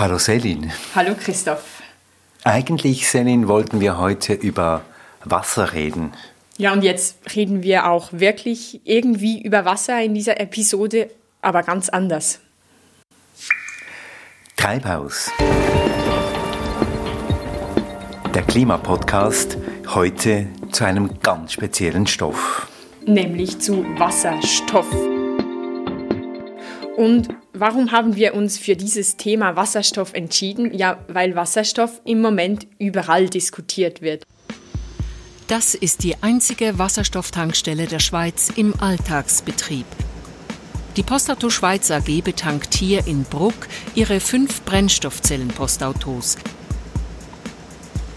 Hallo Selin. Hallo Christoph. Eigentlich, Selin, wollten wir heute über Wasser reden. Ja, und jetzt reden wir auch wirklich irgendwie über Wasser in dieser Episode, aber ganz anders. Treibhaus. Der Klimapodcast heute zu einem ganz speziellen Stoff. Nämlich zu Wasserstoff. Und warum haben wir uns für dieses Thema Wasserstoff entschieden? Ja, weil Wasserstoff im Moment überall diskutiert wird. Das ist die einzige Wasserstofftankstelle der Schweiz im Alltagsbetrieb. Die Postauto Schweiz AG betankt hier in Bruck ihre fünf Brennstoffzellen-Postautos.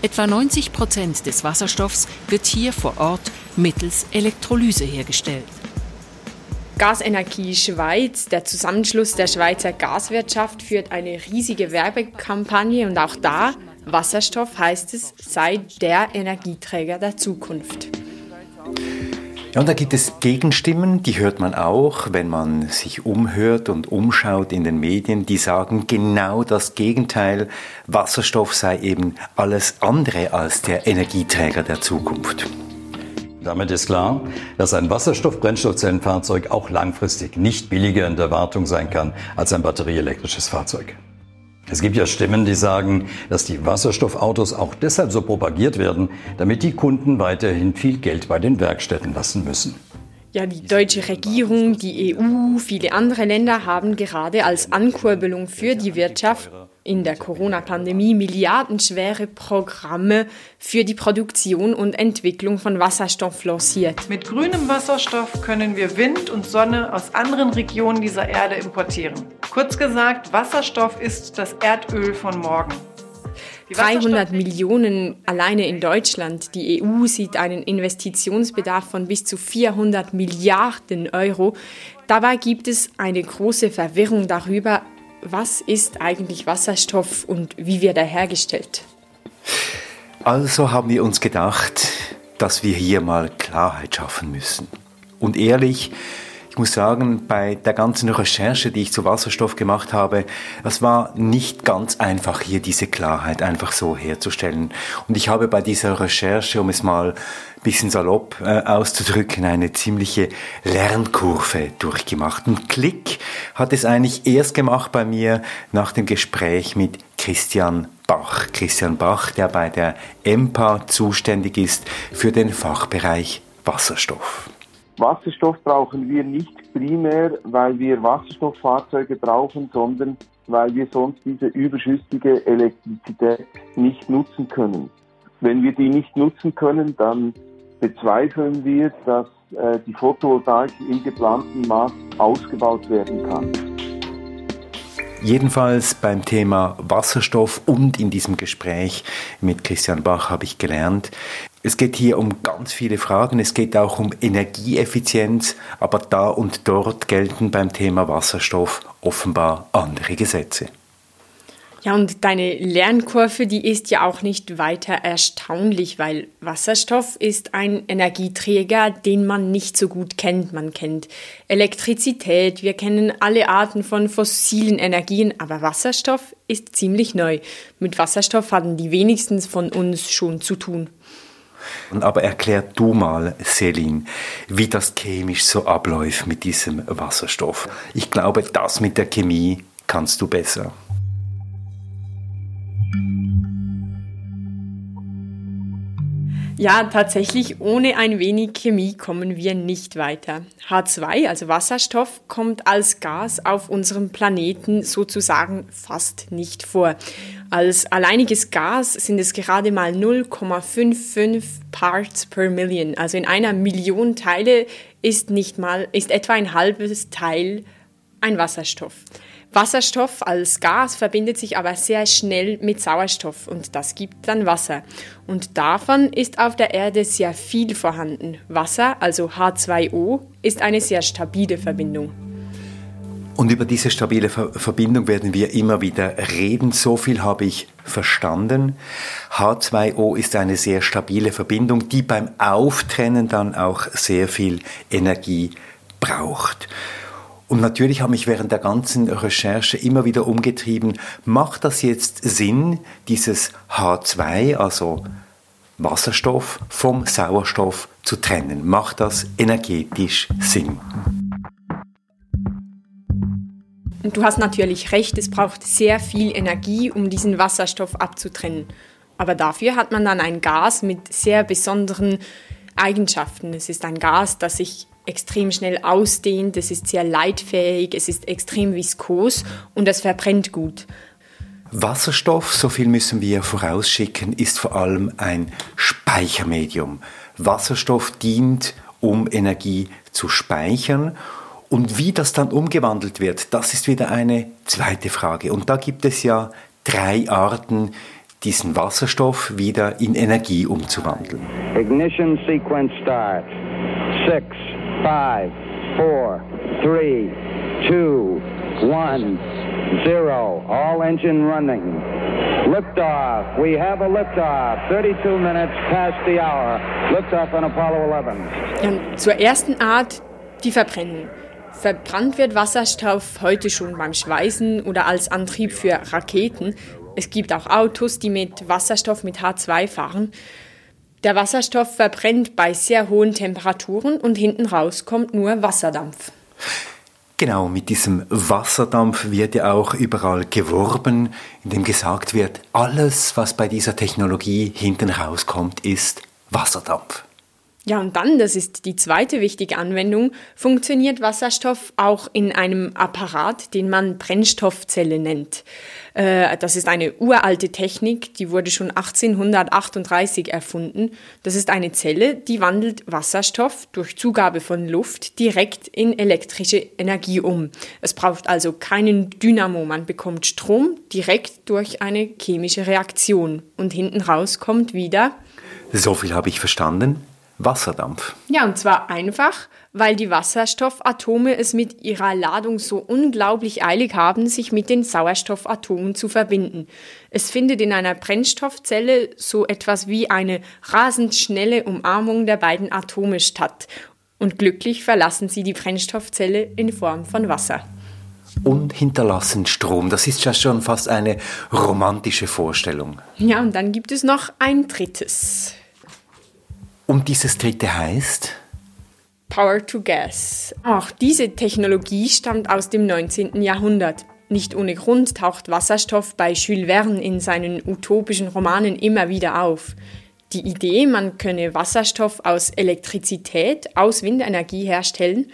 Etwa 90 Prozent des Wasserstoffs wird hier vor Ort mittels Elektrolyse hergestellt. Gasenergie Schweiz, der Zusammenschluss der Schweizer Gaswirtschaft, führt eine riesige Werbekampagne und auch da, Wasserstoff heißt es, sei der Energieträger der Zukunft. Ja, und da gibt es Gegenstimmen, die hört man auch, wenn man sich umhört und umschaut in den Medien, die sagen genau das Gegenteil. Wasserstoff sei eben alles andere als der Energieträger der Zukunft. Damit ist klar, dass ein Wasserstoff-Brennstoffzellenfahrzeug auch langfristig nicht billiger in der Wartung sein kann als ein batterieelektrisches Fahrzeug. Es gibt ja Stimmen, die sagen, dass die Wasserstoffautos auch deshalb so propagiert werden, damit die Kunden weiterhin viel Geld bei den Werkstätten lassen müssen. Ja, die deutsche Regierung, die EU, viele andere Länder haben gerade als Ankurbelung für die Wirtschaft in der Corona-Pandemie milliardenschwere Programme für die Produktion und Entwicklung von Wasserstoff lanciert. Mit grünem Wasserstoff können wir Wind und Sonne aus anderen Regionen dieser Erde importieren. Kurz gesagt, Wasserstoff ist das Erdöl von morgen. 300 Millionen alleine in Deutschland. Die EU sieht einen Investitionsbedarf von bis zu 400 Milliarden Euro. Dabei gibt es eine große Verwirrung darüber, was ist eigentlich Wasserstoff und wie wird er hergestellt? Also haben wir uns gedacht, dass wir hier mal Klarheit schaffen müssen. Und ehrlich, ich muss sagen, bei der ganzen Recherche, die ich zu Wasserstoff gemacht habe, es war nicht ganz einfach, hier diese Klarheit einfach so herzustellen. Und ich habe bei dieser Recherche, um es mal bisschen salopp äh, auszudrücken, eine ziemliche Lernkurve durchgemacht. Und Klick hat es eigentlich erst gemacht bei mir nach dem Gespräch mit Christian Bach. Christian Bach, der bei der EMPA zuständig ist für den Fachbereich Wasserstoff. Wasserstoff brauchen wir nicht primär, weil wir Wasserstofffahrzeuge brauchen, sondern weil wir sonst diese überschüssige Elektrizität nicht nutzen können. Wenn wir die nicht nutzen können, dann bezweifeln wir, dass äh, die Photovoltaik im geplanten Maß ausgebaut werden kann. Jedenfalls beim Thema Wasserstoff und in diesem Gespräch mit Christian Bach habe ich gelernt, es geht hier um ganz viele Fragen. Es geht auch um Energieeffizienz, aber da und dort gelten beim Thema Wasserstoff offenbar andere Gesetze. Ja, und deine Lernkurve, die ist ja auch nicht weiter erstaunlich, weil Wasserstoff ist ein Energieträger, den man nicht so gut kennt. Man kennt Elektrizität, wir kennen alle Arten von fossilen Energien, aber Wasserstoff ist ziemlich neu. Mit Wasserstoff hatten die wenigsten von uns schon zu tun. Aber erklär du mal, Selin, wie das chemisch so abläuft mit diesem Wasserstoff. Ich glaube, das mit der Chemie kannst du besser. Ja, tatsächlich, ohne ein wenig Chemie kommen wir nicht weiter. H2, also Wasserstoff, kommt als Gas auf unserem Planeten sozusagen fast nicht vor. Als alleiniges Gas sind es gerade mal 0,55 Parts per Million. Also in einer Million Teile ist nicht mal, ist etwa ein halbes Teil ein Wasserstoff. Wasserstoff als Gas verbindet sich aber sehr schnell mit Sauerstoff und das gibt dann Wasser. Und davon ist auf der Erde sehr viel vorhanden. Wasser, also H2O, ist eine sehr stabile Verbindung. Und über diese stabile Verbindung werden wir immer wieder reden. So viel habe ich verstanden. H2O ist eine sehr stabile Verbindung, die beim Auftrennen dann auch sehr viel Energie braucht. Und natürlich habe ich während der ganzen Recherche immer wieder umgetrieben, macht das jetzt Sinn, dieses H2, also Wasserstoff vom Sauerstoff zu trennen? Macht das energetisch Sinn? Du hast natürlich recht, es braucht sehr viel Energie, um diesen Wasserstoff abzutrennen. Aber dafür hat man dann ein Gas mit sehr besonderen Eigenschaften. Es ist ein Gas, das sich extrem schnell ausdehnt, es ist sehr leitfähig, es ist extrem viskos und es verbrennt gut. Wasserstoff, so viel müssen wir vorausschicken, ist vor allem ein Speichermedium. Wasserstoff dient, um Energie zu speichern. Und wie das dann umgewandelt wird, das ist wieder eine zweite Frage. Und da gibt es ja drei Arten, diesen Wasserstoff wieder in Energie umzuwandeln. Ignition sequence start. Six, five, four, three, two, one, zero. All engine running. Liftoff. We have a liftoff. 32 minutes past the hour. Liftoff on Apollo 11. Ja, zur ersten Art, die Verbrennung. Verbrannt wird Wasserstoff heute schon beim Schweißen oder als Antrieb für Raketen. Es gibt auch Autos, die mit Wasserstoff mit H2 fahren. Der Wasserstoff verbrennt bei sehr hohen Temperaturen und hinten raus kommt nur Wasserdampf. Genau, mit diesem Wasserdampf wird ja auch überall geworben, indem gesagt wird, alles, was bei dieser Technologie hinten rauskommt, ist Wasserdampf. Ja, und dann, das ist die zweite wichtige Anwendung, funktioniert Wasserstoff auch in einem Apparat, den man Brennstoffzelle nennt. Äh, das ist eine uralte Technik, die wurde schon 1838 erfunden. Das ist eine Zelle, die wandelt Wasserstoff durch Zugabe von Luft direkt in elektrische Energie um. Es braucht also keinen Dynamo, man bekommt Strom direkt durch eine chemische Reaktion und hinten raus kommt wieder. So viel habe ich verstanden Wasserdampf. Ja, und zwar einfach, weil die Wasserstoffatome es mit ihrer Ladung so unglaublich eilig haben, sich mit den Sauerstoffatomen zu verbinden. Es findet in einer Brennstoffzelle so etwas wie eine rasend schnelle Umarmung der beiden Atome statt. Und glücklich verlassen sie die Brennstoffzelle in Form von Wasser und hinterlassen Strom. Das ist ja schon fast eine romantische Vorstellung. Ja, und dann gibt es noch ein drittes. Und dieses dritte heißt? Power to Gas. Auch diese Technologie stammt aus dem 19. Jahrhundert. Nicht ohne Grund taucht Wasserstoff bei Jules Verne in seinen utopischen Romanen immer wieder auf. Die Idee, man könne Wasserstoff aus Elektrizität, aus Windenergie herstellen,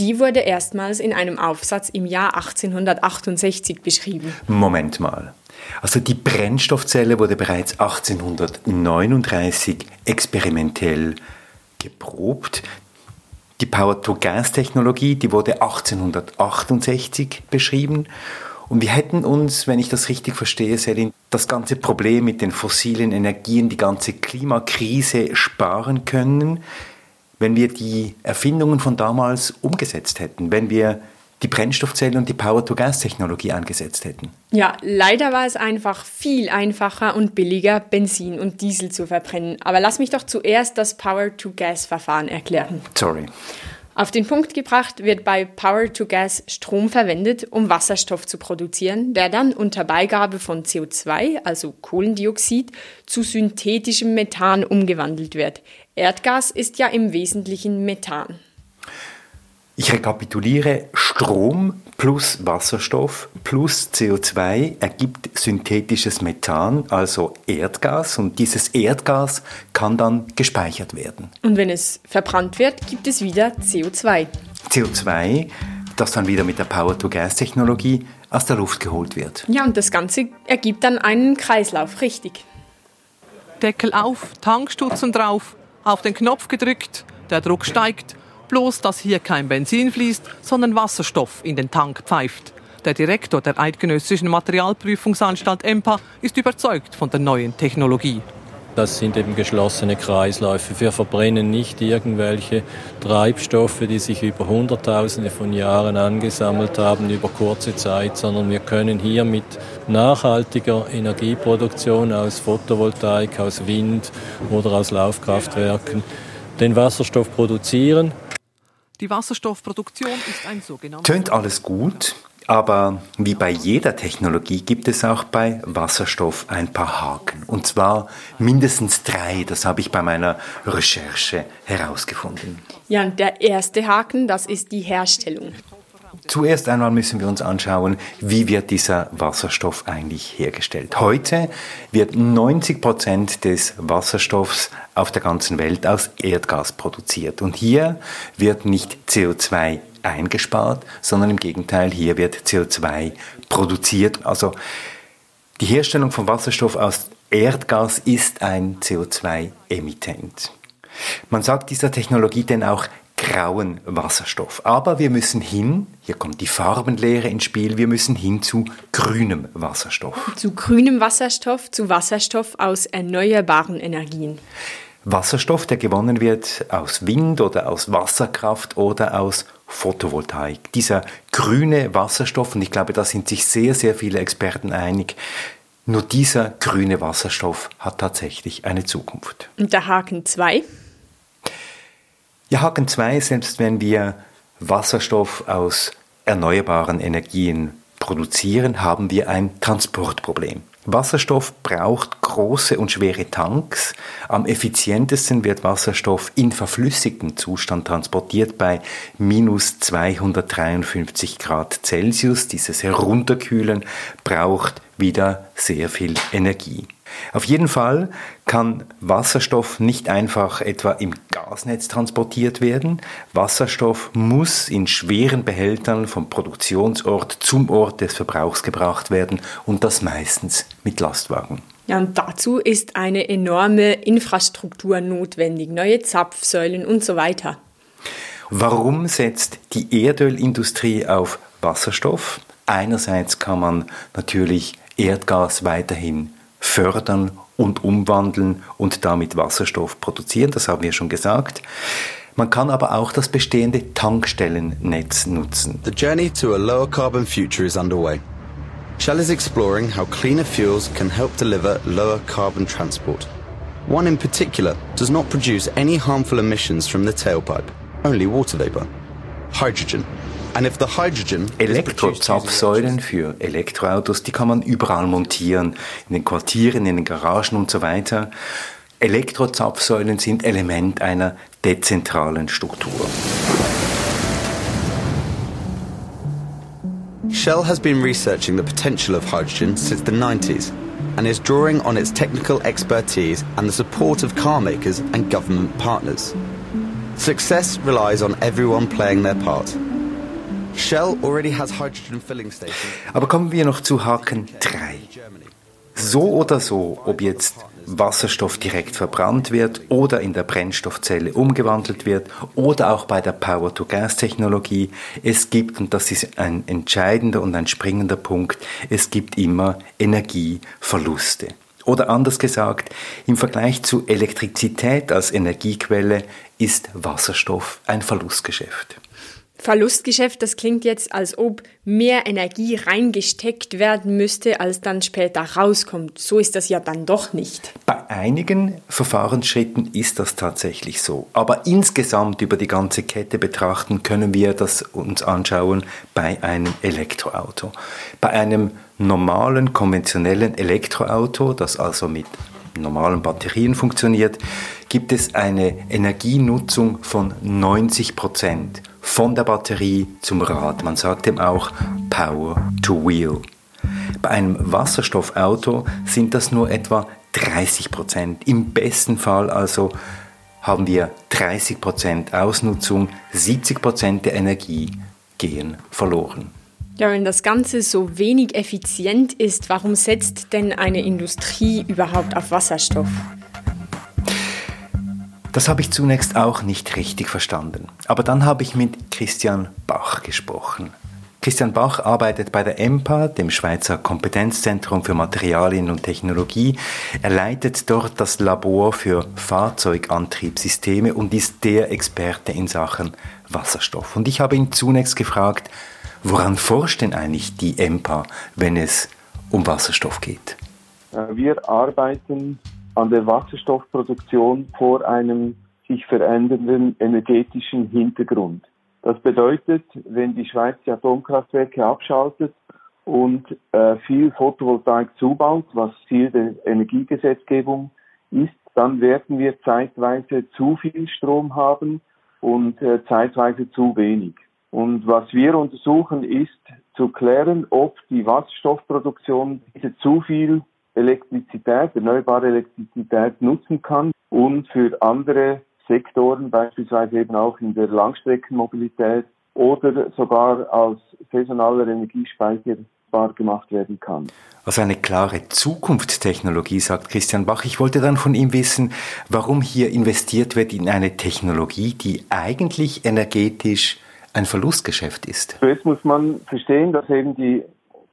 die wurde erstmals in einem Aufsatz im Jahr 1868 beschrieben. Moment mal. Also die Brennstoffzelle wurde bereits 1839 experimentell geprobt. Die Power-to-Gas-Technologie, die wurde 1868 beschrieben. Und wir hätten uns, wenn ich das richtig verstehe, Selin, das ganze Problem mit den fossilen Energien, die ganze Klimakrise sparen können, wenn wir die Erfindungen von damals umgesetzt hätten, wenn wir die Brennstoffzelle und die Power-to-Gas-Technologie angesetzt hätten. Ja, leider war es einfach viel einfacher und billiger, Benzin und Diesel zu verbrennen. Aber lass mich doch zuerst das Power-to-Gas-Verfahren erklären. Sorry. Auf den Punkt gebracht wird bei Power-to-Gas Strom verwendet, um Wasserstoff zu produzieren, der dann unter Beigabe von CO2, also Kohlendioxid, zu synthetischem Methan umgewandelt wird. Erdgas ist ja im Wesentlichen Methan. Ich rekapituliere, Strom plus Wasserstoff plus CO2 ergibt synthetisches Methan, also Erdgas, und dieses Erdgas kann dann gespeichert werden. Und wenn es verbrannt wird, gibt es wieder CO2. CO2, das dann wieder mit der Power-to-Gas-Technologie aus der Luft geholt wird. Ja, und das Ganze ergibt dann einen Kreislauf, richtig. Deckel auf, Tankstutzen drauf, auf den Knopf gedrückt, der Druck steigt Bloß, dass hier kein Benzin fließt, sondern Wasserstoff in den Tank pfeift. Der Direktor der Eidgenössischen Materialprüfungsanstalt EMPA ist überzeugt von der neuen Technologie. Das sind eben geschlossene Kreisläufe. Wir verbrennen nicht irgendwelche Treibstoffe, die sich über Hunderttausende von Jahren angesammelt haben über kurze Zeit, sondern wir können hier mit nachhaltiger Energieproduktion aus Photovoltaik, aus Wind oder aus Laufkraftwerken den Wasserstoff produzieren Die Wasserstoffproduktion ist ein sogenanntes. Tönt alles gut, aber wie bei jeder Technologie gibt es auch bei Wasserstoff ein paar Haken. Und zwar mindestens drei. Das habe ich bei meiner Recherche herausgefunden. Ja, der erste Haken, das ist die Herstellung. Zuerst einmal müssen wir uns anschauen, wie wird dieser Wasserstoff eigentlich hergestellt. Heute wird 90 Prozent des Wasserstoffs auf der ganzen Welt aus Erdgas produziert. Und hier wird nicht CO2 eingespart, sondern im Gegenteil, hier wird CO2 produziert. Also die Herstellung von Wasserstoff aus Erdgas ist ein CO2-Emittent. Man sagt dieser Technologie denn auch grauen Wasserstoff. Aber wir müssen hin, hier kommt die Farbenlehre ins Spiel, wir müssen hin zu grünem Wasserstoff. Zu grünem Wasserstoff, zu Wasserstoff aus erneuerbaren Energien. Wasserstoff, der gewonnen wird aus Wind oder aus Wasserkraft oder aus Photovoltaik. Dieser grüne Wasserstoff, und ich glaube, da sind sich sehr, sehr viele Experten einig, nur dieser grüne Wasserstoff hat tatsächlich eine Zukunft. Und der Haken 2? Ja, Haken 2, selbst wenn wir Wasserstoff aus erneuerbaren Energien produzieren, haben wir ein Transportproblem. Wasserstoff braucht große und schwere Tanks. Am effizientesten wird Wasserstoff in verflüssigtem Zustand transportiert bei minus 253 Grad Celsius. Dieses Herunterkühlen braucht wieder sehr viel Energie. Auf jeden Fall kann Wasserstoff nicht einfach etwa im Gasnetz transportiert werden. Wasserstoff muss in schweren Behältern vom Produktionsort zum Ort des Verbrauchs gebracht werden und das meistens mit Lastwagen. Ja, und dazu ist eine enorme Infrastruktur notwendig, neue Zapfsäulen und so weiter. Warum setzt die Erdölindustrie auf Wasserstoff? Einerseits kann man natürlich Erdgas weiterhin fördern und umwandeln und damit Wasserstoff produzieren, das haben wir schon gesagt. Man kann aber auch das bestehende Tankstellennetz nutzen. The journey to a lower carbon future is underway. Shell is exploring how cleaner fuels can help deliver lower carbon transport. One in particular does not produce any harmful emissions from the tailpipe, only water vapor. Hydrogen. Elektrozapfsäulen für Elektroautos, die kann man überall montieren, in den Quartieren, in den Garagen und so weiter. Elektrozapfsäulen sind Element einer dezentralen Struktur. Shell has been researching the potential of hydrogen since the 90s and is drawing on its technical expertise and the support of car makers and government partners. Success relies on everyone playing their part. Aber kommen wir noch zu Haken 3. So oder so, ob jetzt Wasserstoff direkt verbrannt wird oder in der Brennstoffzelle umgewandelt wird oder auch bei der Power-to-Gas-Technologie, es gibt, und das ist ein entscheidender und ein springender Punkt, es gibt immer Energieverluste. Oder anders gesagt, im Vergleich zu Elektrizität als Energiequelle ist Wasserstoff ein Verlustgeschäft. Verlustgeschäft, das klingt jetzt, als ob mehr Energie reingesteckt werden müsste, als dann später rauskommt. So ist das ja dann doch nicht. Bei einigen Verfahrensschritten ist das tatsächlich so. Aber insgesamt über die ganze Kette betrachten können wir das uns anschauen bei einem Elektroauto. Bei einem normalen, konventionellen Elektroauto, das also mit normalen Batterien funktioniert, gibt es eine Energienutzung von 90 Prozent von der Batterie zum Rad. Man sagt dem auch Power to Wheel. Bei einem Wasserstoffauto sind das nur etwa 30 Prozent. Im besten Fall also haben wir 30 Prozent Ausnutzung, 70 Prozent der Energie gehen verloren. Ja, wenn das Ganze so wenig effizient ist, warum setzt denn eine Industrie überhaupt auf Wasserstoff? Das habe ich zunächst auch nicht richtig verstanden. Aber dann habe ich mit Christian Bach gesprochen. Christian Bach arbeitet bei der EMPA, dem Schweizer Kompetenzzentrum für Materialien und Technologie. Er leitet dort das Labor für Fahrzeugantriebssysteme und ist der Experte in Sachen Wasserstoff. Und ich habe ihn zunächst gefragt, woran forscht denn eigentlich die EMPA, wenn es um Wasserstoff geht? Wir arbeiten an der Wasserstoffproduktion vor einem sich verändernden energetischen Hintergrund. Das bedeutet, wenn die Schweiz die Atomkraftwerke abschaltet und äh, viel Photovoltaik zubaut, was Ziel der Energiegesetzgebung ist, dann werden wir zeitweise zu viel Strom haben und äh, zeitweise zu wenig. Und was wir untersuchen, ist zu klären, ob die Wasserstoffproduktion diese zu viel Elektrizität, erneuerbare Elektrizität nutzen kann und für andere Sektoren, beispielsweise eben auch in der Langstreckenmobilität oder sogar als saisonaler Energiespeicher gemacht werden kann. Also eine klare Zukunftstechnologie, sagt Christian Bach. Ich wollte dann von ihm wissen, warum hier investiert wird in eine Technologie, die eigentlich energetisch ein Verlustgeschäft ist. Zuerst muss man verstehen, dass eben die,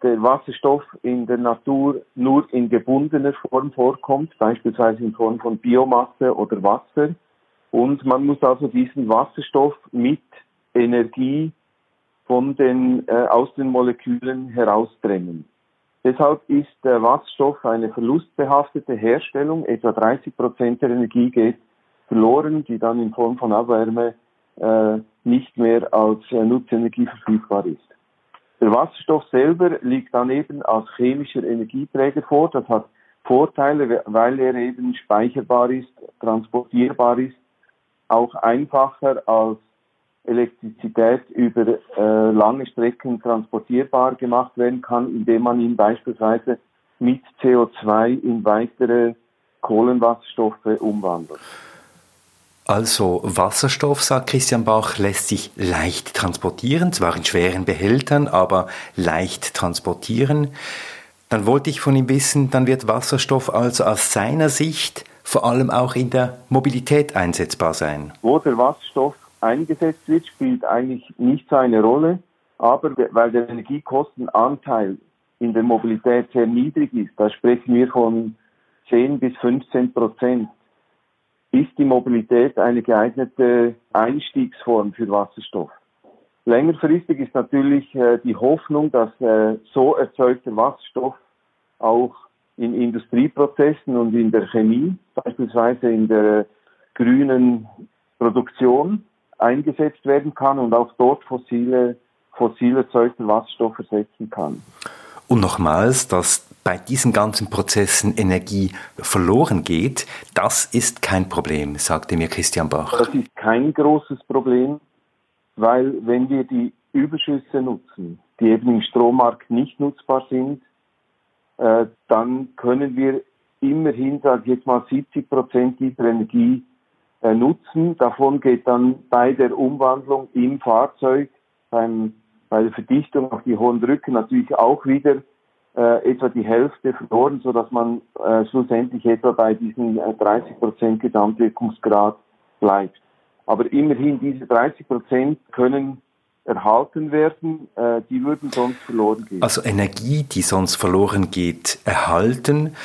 der Wasserstoff in der Natur nur in gebundener Form vorkommt, beispielsweise in Form von Biomasse oder Wasser. Und man muss also diesen Wasserstoff mit Energie von den, äh, aus den Molekülen herausdrängen. Deshalb ist der Wasserstoff eine verlustbehaftete Herstellung. Etwa 30 Prozent der Energie geht verloren, die dann in Form von Abwärme äh, nicht mehr als äh, Nutzenergie verfügbar ist. Der Wasserstoff selber liegt dann eben als chemischer Energieträger vor. Das hat Vorteile, weil er eben speicherbar ist, transportierbar ist, auch einfacher als Elektrizität über äh, lange Strecken transportierbar gemacht werden kann, indem man ihn beispielsweise mit CO2 in weitere Kohlenwasserstoffe umwandelt. Also Wasserstoff, sagt Christian Bach, lässt sich leicht transportieren, zwar in schweren Behältern, aber leicht transportieren. Dann wollte ich von ihm wissen, dann wird Wasserstoff also aus seiner Sicht vor allem auch in der Mobilität einsetzbar sein. Wo der Wasserstoff eingesetzt wird, spielt eigentlich nicht so eine Rolle, aber weil der Energiekostenanteil in der Mobilität sehr niedrig ist, da sprechen wir von 10 bis 15 Prozent, ist die Mobilität eine geeignete Einstiegsform für Wasserstoff. Längerfristig ist natürlich äh, die Hoffnung, dass äh, so erzeugter Wasserstoff auch in Industrieprozessen und in der Chemie, beispielsweise in der grünen Produktion, eingesetzt werden kann und auch dort fossile, fossil erzeugten Wasserstoff ersetzen kann. Und nochmals, dass bei diesen ganzen Prozessen Energie verloren geht, das ist kein Problem, sagte mir Christian Bach. Das ist kein großes Problem, weil wenn wir die Überschüsse nutzen, die eben im Strommarkt nicht nutzbar sind, äh, dann können wir immerhin, sage ich jetzt mal, 70 Prozent dieser Energie äh, nutzen. Davon geht dann bei der Umwandlung im Fahrzeug, beim, bei der Verdichtung auf die hohen Drücken natürlich auch wieder äh, etwa die Hälfte verloren, so dass man äh, schlussendlich etwa bei diesen 30 äh, Prozent Gesamtwirkungsgrad bleibt. Aber immerhin diese 30 Prozent können erhalten werden, äh, die würden sonst verloren gehen. Also Energie, die sonst verloren geht, erhalten.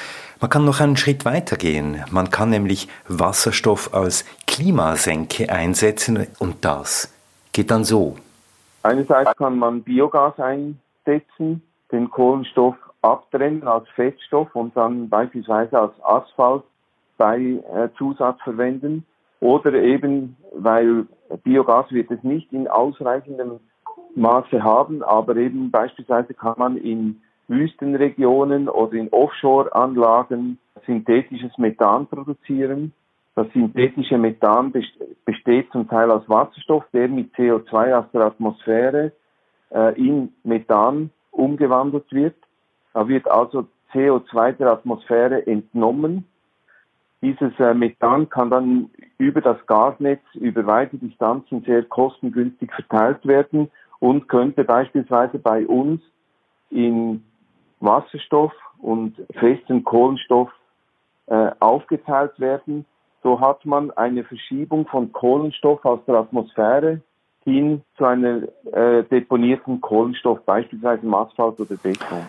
Man kann noch einen Schritt weiter gehen. Man kann nämlich Wasserstoff als Klimasenke einsetzen und das geht dann so. Einerseits kann man Biogas einsetzen, den Kohlenstoff abtrennen als Fettstoff und dann beispielsweise als Asphalt bei äh, Zusatz verwenden. Oder eben, weil Biogas wird es nicht in ausreichendem Maße haben, aber eben beispielsweise kann man in Wüstenregionen oder in Offshore-Anlagen synthetisches Methan produzieren. Das synthetische Methan besteht zum Teil aus Wasserstoff, der mit CO2 aus der Atmosphäre äh, in Methan umgewandelt wird. Da wird also CO2 der Atmosphäre entnommen. Dieses äh, Methan kann dann über das Gasnetz über weite Distanzen sehr kostengünstig verteilt werden und könnte beispielsweise bei uns in Wasserstoff und festen Kohlenstoff äh, aufgeteilt werden. So hat man eine Verschiebung von Kohlenstoff aus der Atmosphäre hin zu einer äh, deponierten Kohlenstoff, beispielsweise im Asphalt oder Beton.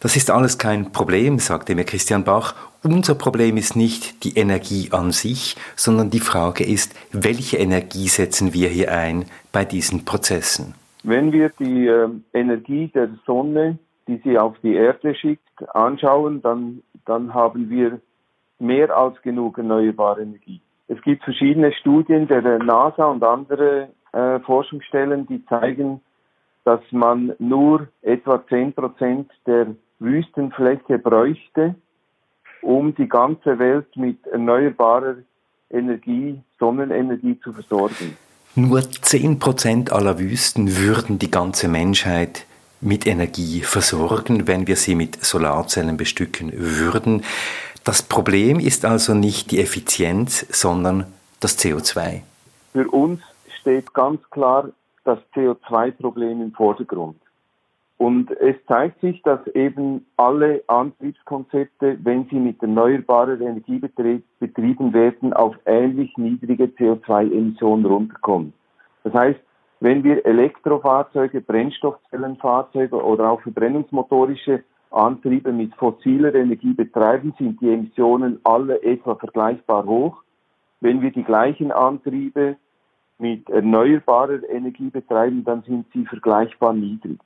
Das ist alles kein Problem, sagte mir Christian Bach. Unser Problem ist nicht die Energie an sich, sondern die Frage ist, welche Energie setzen wir hier ein bei diesen Prozessen? Wenn wir die äh, Energie der Sonne die sie auf die Erde schickt, anschauen, dann, dann haben wir mehr als genug erneuerbare Energie. Es gibt verschiedene Studien der NASA und andere äh, Forschungsstellen, die zeigen, dass man nur etwa 10 Prozent der Wüstenfläche bräuchte, um die ganze Welt mit erneuerbarer Energie, Sonnenenergie zu versorgen. Nur 10 Prozent aller Wüsten würden die ganze Menschheit mit Energie versorgen, wenn wir sie mit Solarzellen bestücken würden. Das Problem ist also nicht die Effizienz, sondern das CO2. Für uns steht ganz klar das CO2-Problem im Vordergrund. Und es zeigt sich, dass eben alle Antriebskonzepte, wenn sie mit erneuerbarer Energie betrieben werden, auf ähnlich niedrige CO2-Emissionen runterkommen. Das heißt, wenn wir Elektrofahrzeuge, Brennstoffzellenfahrzeuge oder auch verbrennungsmotorische Antriebe mit fossiler Energie betreiben, sind die Emissionen alle etwa vergleichbar hoch. Wenn wir die gleichen Antriebe mit erneuerbarer Energie betreiben, dann sind sie vergleichbar niedrig.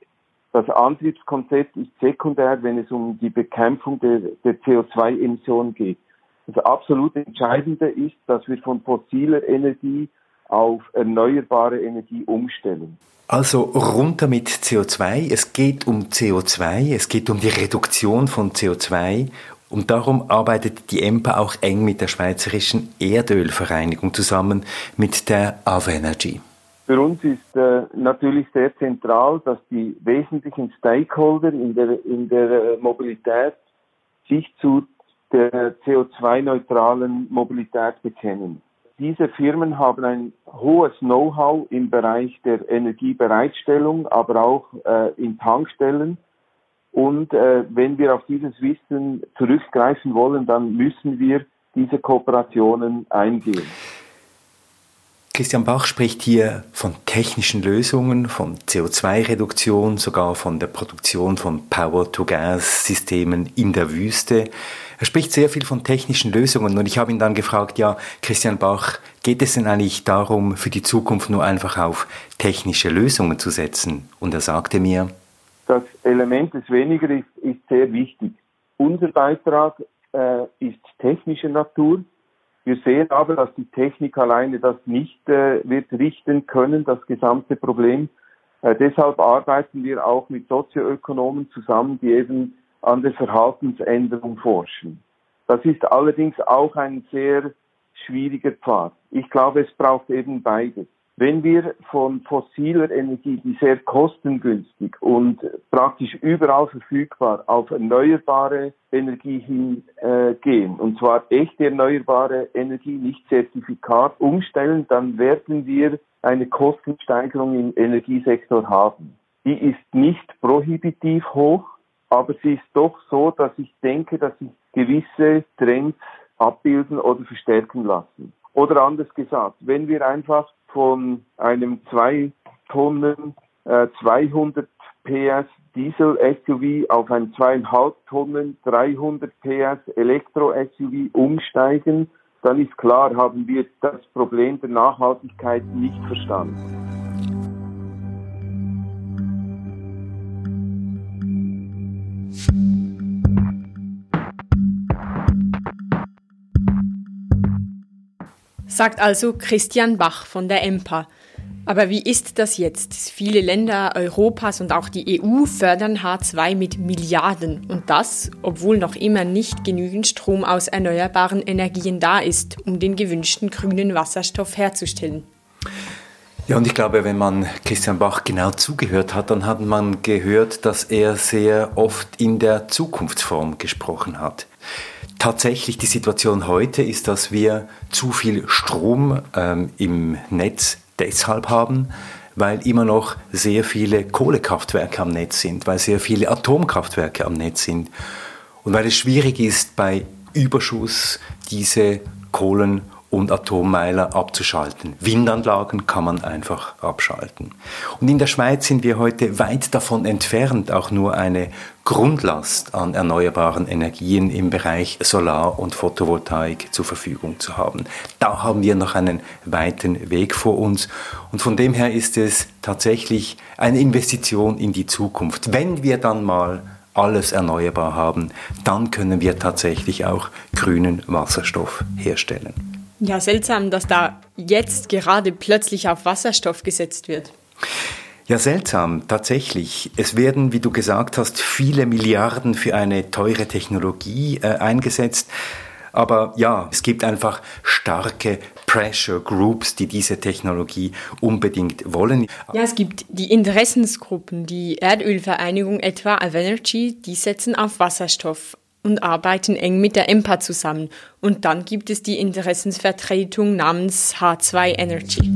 Das Antriebskonzept ist sekundär, wenn es um die Bekämpfung der, der CO2-Emissionen geht. Das absolut Entscheidende ist, dass wir von fossiler Energie auf erneuerbare Energie umstellen. Also runter mit CO2. Es geht um CO2, es geht um die Reduktion von CO2 und darum arbeitet die EMPA auch eng mit der Schweizerischen Erdölvereinigung zusammen, mit der AV Energy. Für uns ist äh, natürlich sehr zentral, dass die wesentlichen Stakeholder in der, in der äh, Mobilität sich zu der CO2-neutralen Mobilität bekennen. Diese Firmen haben ein hohes Know-how im Bereich der Energiebereitstellung, aber auch äh, in Tankstellen. Und äh, wenn wir auf dieses Wissen zurückgreifen wollen, dann müssen wir diese Kooperationen eingehen. Christian Bach spricht hier von technischen Lösungen, von CO2-Reduktion, sogar von der Produktion von Power-to-Gas-Systemen in der Wüste. Er spricht sehr viel von technischen Lösungen und ich habe ihn dann gefragt, ja, Christian Bach, geht es denn eigentlich darum, für die Zukunft nur einfach auf technische Lösungen zu setzen? Und er sagte mir, das Element des Weniger ist, ist sehr wichtig. Unser Beitrag äh, ist technischer Natur. Wir sehen aber, dass die Technik alleine das nicht äh, wird richten können, das gesamte Problem. Äh, deshalb arbeiten wir auch mit Sozioökonomen zusammen, die eben an der Verhaltensänderung forschen. Das ist allerdings auch ein sehr schwieriger Pfad. Ich glaube, es braucht eben beides. Wenn wir von fossiler Energie, die sehr kostengünstig und praktisch überall verfügbar auf erneuerbare Energie hingehen, äh, und zwar echte erneuerbare Energie, nicht Zertifikat, umstellen, dann werden wir eine Kostensteigerung im Energiesektor haben. Die ist nicht prohibitiv hoch, aber sie ist doch so, dass ich denke, dass sich gewisse Trends abbilden oder verstärken lassen. Oder anders gesagt, wenn wir einfach von einem 2 Tonnen äh, 200 PS Diesel SUV auf ein 2,5 Tonnen 300 PS Elektro SUV umsteigen, dann ist klar, haben wir das Problem der Nachhaltigkeit nicht verstanden. Sagt also Christian Bach von der EMPA. Aber wie ist das jetzt? Viele Länder Europas und auch die EU fördern H2 mit Milliarden und das, obwohl noch immer nicht genügend Strom aus erneuerbaren Energien da ist, um den gewünschten grünen Wasserstoff herzustellen. Ja, und ich glaube, wenn man Christian Bach genau zugehört hat, dann hat man gehört, dass er sehr oft in der Zukunftsform gesprochen hat tatsächlich die Situation heute ist, dass wir zu viel Strom ähm, im Netz deshalb haben, weil immer noch sehr viele Kohlekraftwerke am Netz sind, weil sehr viele Atomkraftwerke am Netz sind und weil es schwierig ist, bei Überschuss diese Kohlen und Atommeiler abzuschalten. Windanlagen kann man einfach abschalten. Und in der Schweiz sind wir heute weit davon entfernt, auch nur eine Grundlast an erneuerbaren Energien im Bereich Solar- und Photovoltaik zur Verfügung zu haben. Da haben wir noch einen weiten Weg vor uns und von dem her ist es tatsächlich eine Investition in die Zukunft. Wenn wir dann mal alles erneuerbar haben, dann können wir tatsächlich auch grünen Wasserstoff herstellen. Ja, seltsam, dass da jetzt gerade plötzlich auf Wasserstoff gesetzt wird. Ja, seltsam, tatsächlich. Es werden, wie du gesagt hast, viele Milliarden für eine teure Technologie äh, eingesetzt. Aber ja, es gibt einfach starke Pressure Groups, die diese Technologie unbedingt wollen. Ja, es gibt die Interessensgruppen, die Erdölvereinigung etwa Avenergy, die setzen auf Wasserstoff und arbeiten eng mit der EMPA zusammen. Und dann gibt es die Interessensvertretung namens H2 Energy.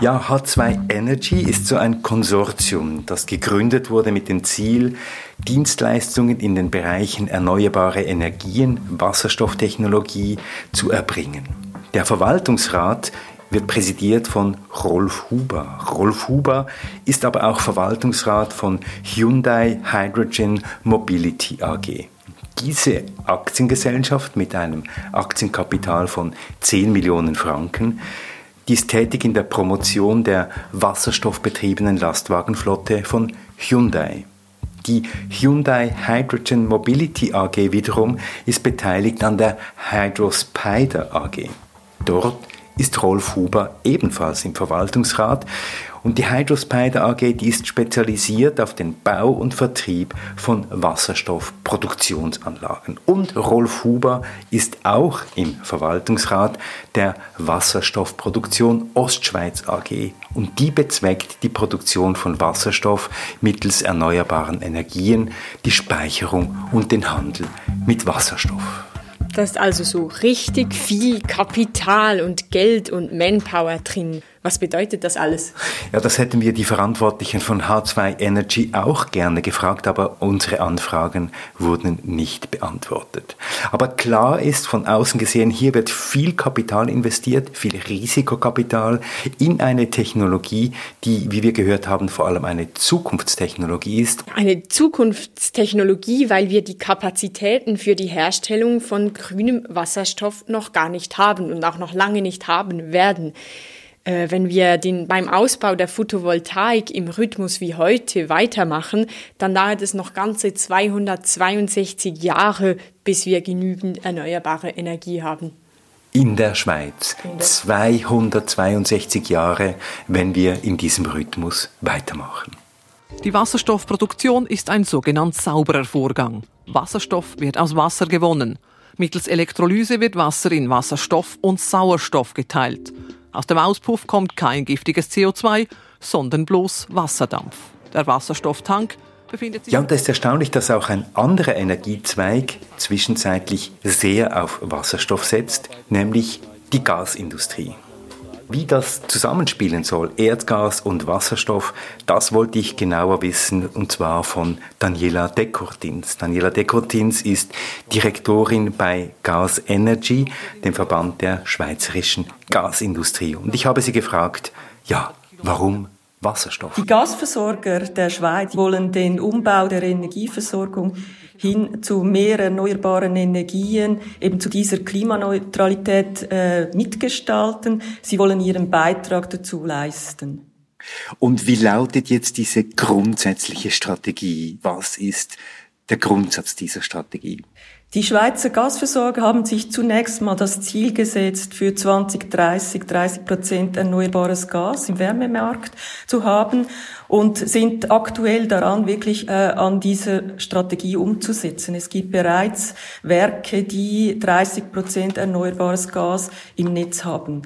Ja, H2 Energy ist so ein Konsortium, das gegründet wurde mit dem Ziel, Dienstleistungen in den Bereichen erneuerbare Energien, Wasserstofftechnologie zu erbringen. Der Verwaltungsrat wird präsidiert von Rolf Huber. Rolf Huber ist aber auch Verwaltungsrat von Hyundai Hydrogen Mobility AG. Diese Aktiengesellschaft mit einem Aktienkapital von 10 Millionen Franken die ist tätig in der Promotion der wasserstoffbetriebenen Lastwagenflotte von Hyundai. Die Hyundai Hydrogen Mobility AG wiederum ist beteiligt an der Hydrospider AG. Dort ist Rolf Huber ebenfalls im Verwaltungsrat und die Hydrospider AG, die ist spezialisiert auf den Bau und Vertrieb von Wasserstoffproduktionsanlagen. Und Rolf Huber ist auch im Verwaltungsrat der Wasserstoffproduktion Ostschweiz AG. Und die bezweckt die Produktion von Wasserstoff mittels erneuerbaren Energien, die Speicherung und den Handel mit Wasserstoff. Da ist also so richtig viel Kapital und Geld und Manpower drin. Was bedeutet das alles? Ja, das hätten wir die Verantwortlichen von H2 Energy auch gerne gefragt, aber unsere Anfragen wurden nicht beantwortet. Aber klar ist von außen gesehen, hier wird viel Kapital investiert, viel Risikokapital in eine Technologie, die, wie wir gehört haben, vor allem eine Zukunftstechnologie ist. Eine Zukunftstechnologie, weil wir die Kapazitäten für die Herstellung von grünem Wasserstoff noch gar nicht haben und auch noch lange nicht haben werden wenn wir den, beim Ausbau der Photovoltaik im Rhythmus wie heute weitermachen, dann dauert es noch ganze 262 Jahre, bis wir genügend erneuerbare Energie haben. In der Schweiz. 262 Jahre, wenn wir in diesem Rhythmus weitermachen. Die Wasserstoffproduktion ist ein sogenannt sauberer Vorgang. Wasserstoff wird aus Wasser gewonnen. Mittels Elektrolyse wird Wasser in Wasserstoff und Sauerstoff geteilt. Aus dem Auspuff kommt kein giftiges CO2, sondern bloß Wasserdampf. Der Wasserstofftank befindet sich. Ja, und es ist erstaunlich, dass auch ein anderer Energiezweig zwischenzeitlich sehr auf Wasserstoff setzt, nämlich die Gasindustrie. Wie das zusammenspielen soll, Erdgas und Wasserstoff, das wollte ich genauer wissen und zwar von Daniela Dekortins. Daniela Dekortins ist Direktorin bei Gas Energy, dem Verband der schweizerischen Gasindustrie. Und ich habe sie gefragt, ja, warum Wasserstoff? Die Gasversorger der Schweiz wollen den Umbau der Energieversorgung hin zu mehr erneuerbaren Energien, eben zu dieser Klimaneutralität äh, mitgestalten. Sie wollen ihren Beitrag dazu leisten. Und wie lautet jetzt diese grundsätzliche Strategie? Was ist der Grundsatz dieser Strategie? Die Schweizer Gasversorger haben sich zunächst mal das Ziel gesetzt, für 2030 30 Prozent erneuerbares Gas im Wärmemarkt zu haben und sind aktuell daran, wirklich äh, an dieser Strategie umzusetzen. Es gibt bereits Werke, die 30 Prozent erneuerbares Gas im Netz haben.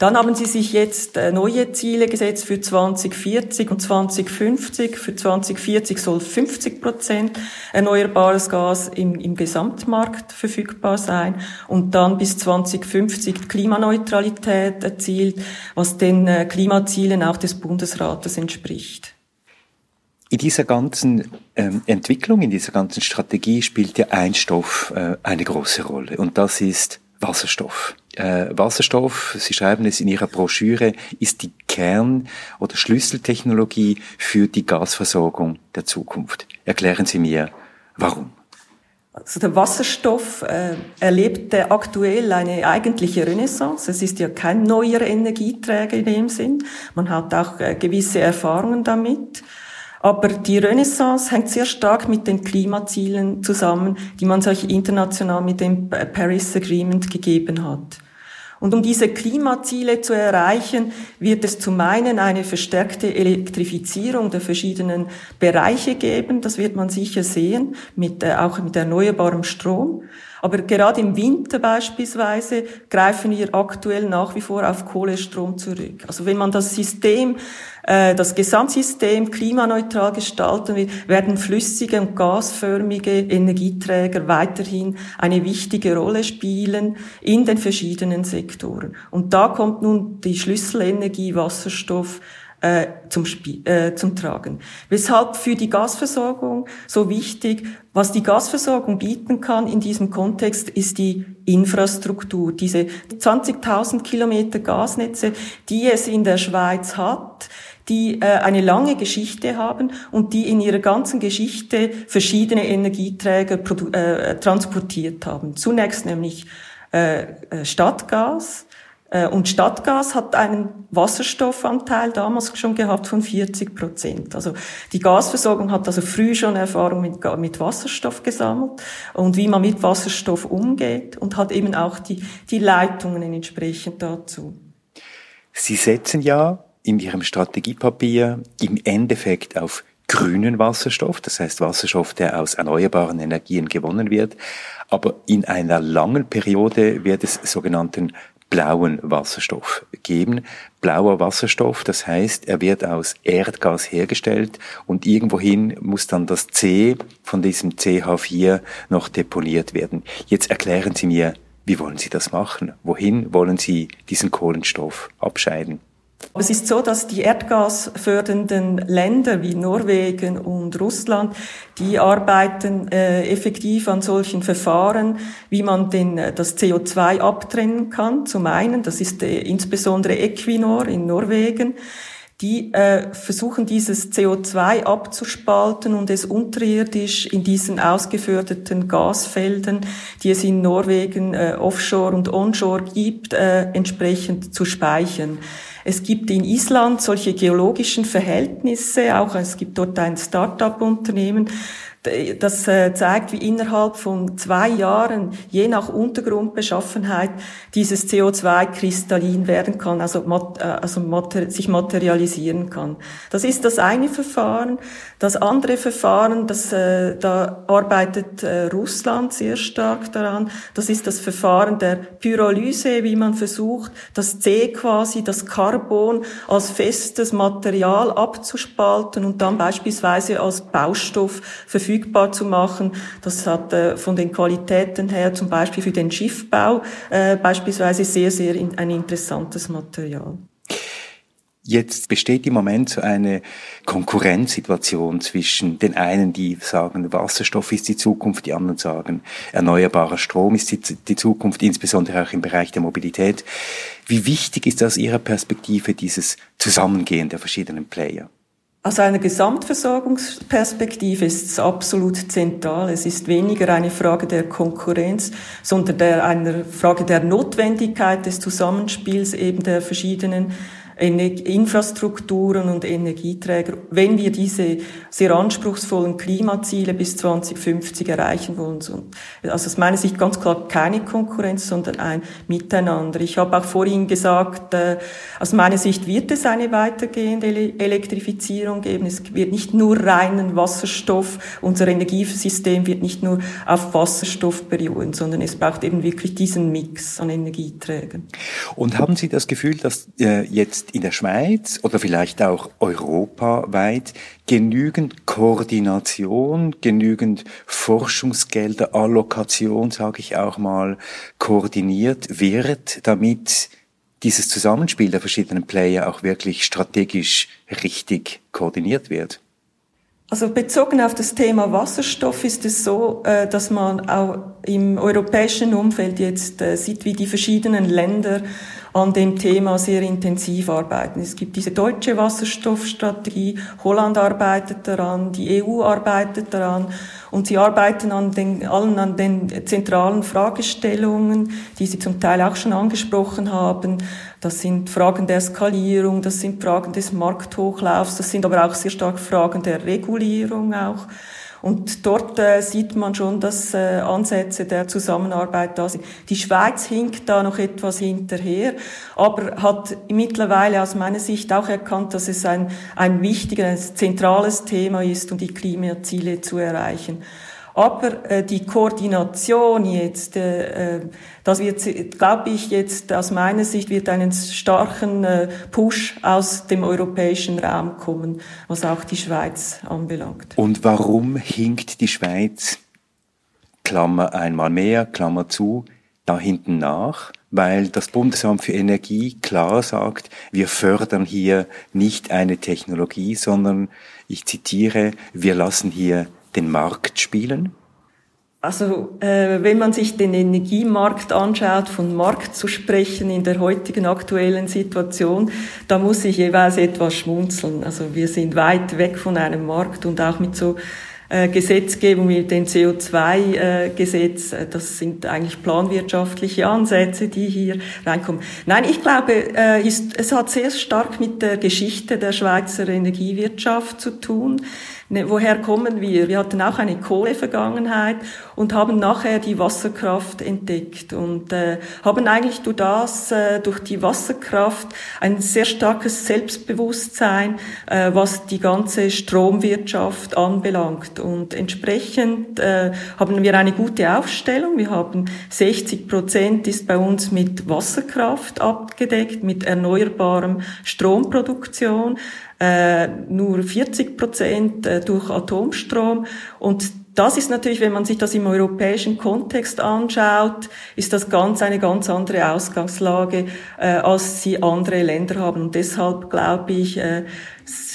Dann haben sie sich jetzt äh, neue Ziele gesetzt für 2040 und 2050. Für 2040 soll 50 Prozent erneuerbares Gas im, im Gesamtmarkt verfügbar sein und dann bis 2050 Klimaneutralität erzielt, was den äh, Klimazielen auch des Bundesrates entspricht. In dieser ganzen ähm, Entwicklung, in dieser ganzen Strategie spielt ja ein Stoff äh, eine große Rolle und das ist Wasserstoff. Äh, Wasserstoff, Sie schreiben es in Ihrer Broschüre, ist die Kern- oder Schlüsseltechnologie für die Gasversorgung der Zukunft. Erklären Sie mir, warum? Also der Wasserstoff äh, erlebt aktuell eine eigentliche Renaissance. Es ist ja kein neuer Energieträger in dem Sinn. Man hat auch äh, gewisse Erfahrungen damit. Aber die Renaissance hängt sehr stark mit den Klimazielen zusammen, die man sich international mit dem Paris Agreement gegeben hat. Und um diese Klimaziele zu erreichen, wird es zum einen eine verstärkte Elektrifizierung der verschiedenen Bereiche geben. Das wird man sicher sehen, mit, äh, auch mit erneuerbarem Strom. Aber gerade im Winter beispielsweise greifen wir aktuell nach wie vor auf Kohlestrom zurück. Also wenn man das System, das Gesamtsystem klimaneutral gestalten will, werden flüssige und gasförmige Energieträger weiterhin eine wichtige Rolle spielen in den verschiedenen Sektoren. Und da kommt nun die Schlüsselenergie Wasserstoff äh, zum, äh, zum Tragen. Weshalb für die Gasversorgung so wichtig, was die Gasversorgung bieten kann in diesem Kontext, ist die Infrastruktur. Diese 20.000 Kilometer Gasnetze, die es in der Schweiz hat, die äh, eine lange Geschichte haben und die in ihrer ganzen Geschichte verschiedene Energieträger äh, transportiert haben. Zunächst nämlich äh, äh Stadtgas, und Stadtgas hat einen Wasserstoffanteil damals schon gehabt von 40 Prozent. Also die Gasversorgung hat also früh schon Erfahrung mit, mit Wasserstoff gesammelt und wie man mit Wasserstoff umgeht und hat eben auch die, die Leitungen entsprechend dazu. Sie setzen ja in Ihrem Strategiepapier im Endeffekt auf grünen Wasserstoff, das heißt Wasserstoff, der aus erneuerbaren Energien gewonnen wird. Aber in einer langen Periode wird es sogenannten blauen Wasserstoff geben. Blauer Wasserstoff, das heißt, er wird aus Erdgas hergestellt und irgendwohin muss dann das C von diesem CH4 noch deponiert werden. Jetzt erklären Sie mir, wie wollen Sie das machen? Wohin wollen Sie diesen Kohlenstoff abscheiden? Es ist so, dass die erdgasfördernden Länder wie Norwegen und Russland, die arbeiten äh, effektiv an solchen Verfahren, wie man den, äh, das CO2 abtrennen kann. Zum einen, das ist äh, insbesondere Equinor in Norwegen, die äh, versuchen dieses CO2 abzuspalten und es unterirdisch in diesen ausgeförderten Gasfelden, die es in Norwegen äh, offshore und onshore gibt, äh, entsprechend zu speichern. Es gibt in Island solche geologischen Verhältnisse, auch es gibt dort ein Start-up-Unternehmen, das äh, zeigt, wie innerhalb von zwei Jahren, je nach Untergrundbeschaffenheit, dieses CO2 kristallin werden kann, also, äh, also sich materialisieren kann. Das ist das eine Verfahren. Das andere Verfahren, das, äh, da arbeitet äh, Russland sehr stark daran, das ist das Verfahren der Pyrolyse, wie man versucht, das C quasi, das Carbon als festes Material abzuspalten und dann beispielsweise als Baustoff verfügbar zu machen. Das hat äh, von den Qualitäten her zum Beispiel für den Schiffbau äh, beispielsweise sehr, sehr in, ein interessantes Material. Jetzt besteht im Moment so eine Konkurrenzsituation zwischen den einen, die sagen, Wasserstoff ist die Zukunft, die anderen sagen, erneuerbarer Strom ist die, die Zukunft, insbesondere auch im Bereich der Mobilität. Wie wichtig ist aus Ihrer Perspektive dieses Zusammengehen der verschiedenen Player? Aus einer Gesamtversorgungsperspektive ist es absolut zentral. Es ist weniger eine Frage der Konkurrenz, sondern der, einer Frage der Notwendigkeit des Zusammenspiels eben der verschiedenen Infrastrukturen und Energieträger, wenn wir diese sehr anspruchsvollen Klimaziele bis 2050 erreichen wollen. Also aus meiner Sicht ganz klar keine Konkurrenz, sondern ein Miteinander. Ich habe auch vorhin gesagt, äh, aus meiner Sicht wird es eine weitergehende Elektrifizierung geben. Es wird nicht nur reinen Wasserstoff, unser Energiesystem wird nicht nur auf Wasserstoff beruhen, sondern es braucht eben wirklich diesen Mix an Energieträgern. Und haben Sie das Gefühl, dass äh, in der Schweiz oder vielleicht auch europaweit genügend Koordination, genügend Forschungsgelder, Allokation, sage ich auch mal, koordiniert wird, damit dieses Zusammenspiel der verschiedenen Player auch wirklich strategisch richtig koordiniert wird? Also bezogen auf das Thema Wasserstoff ist es so, äh, dass man auch im europäischen Umfeld jetzt äh, sieht, wie die verschiedenen Länder an dem Thema sehr intensiv arbeiten. Es gibt diese deutsche Wasserstoffstrategie, Holland arbeitet daran, die EU arbeitet daran und sie arbeiten an den, allen an den zentralen Fragestellungen, die Sie zum Teil auch schon angesprochen haben. Das sind Fragen der Skalierung, das sind Fragen des Markthochlaufs, das sind aber auch sehr stark Fragen der Regulierung auch. Und dort äh, sieht man schon, dass äh, Ansätze der Zusammenarbeit da sind. Die Schweiz hinkt da noch etwas hinterher, aber hat mittlerweile aus meiner Sicht auch erkannt, dass es ein, ein wichtiges, zentrales Thema ist, um die Klimaziele zu erreichen. Aber äh, die Koordination jetzt, äh, äh das wird, glaube ich, jetzt aus meiner Sicht wird einen starken äh, Push aus dem europäischen Raum kommen, was auch die Schweiz anbelangt. Und warum hinkt die Schweiz, Klammer einmal mehr, Klammer zu, da hinten nach? Weil das Bundesamt für Energie klar sagt, wir fördern hier nicht eine Technologie, sondern, ich zitiere, wir lassen hier den Markt spielen? Also äh, wenn man sich den Energiemarkt anschaut, von Markt zu sprechen in der heutigen aktuellen Situation, da muss ich jeweils etwas schmunzeln. Also wir sind weit weg von einem Markt und auch mit so äh, Gesetzgebung wie den CO2-Gesetz, äh, das sind eigentlich planwirtschaftliche Ansätze, die hier reinkommen. Nein, ich glaube, äh, ist, es hat sehr stark mit der Geschichte der Schweizer Energiewirtschaft zu tun. Ne, woher kommen wir? Wir hatten auch eine Kohlevergangenheit und haben nachher die Wasserkraft entdeckt und äh, haben eigentlich durch das, äh, durch die Wasserkraft ein sehr starkes Selbstbewusstsein, äh, was die ganze Stromwirtschaft anbelangt. Und entsprechend äh, haben wir eine gute Aufstellung. Wir haben 60 Prozent ist bei uns mit Wasserkraft abgedeckt, mit erneuerbarem Stromproduktion äh, nur 40 Prozent äh, durch Atomstrom. Und das ist natürlich, wenn man sich das im europäischen Kontext anschaut, ist das ganz eine ganz andere Ausgangslage, äh, als sie andere Länder haben. Und deshalb glaube ich, äh,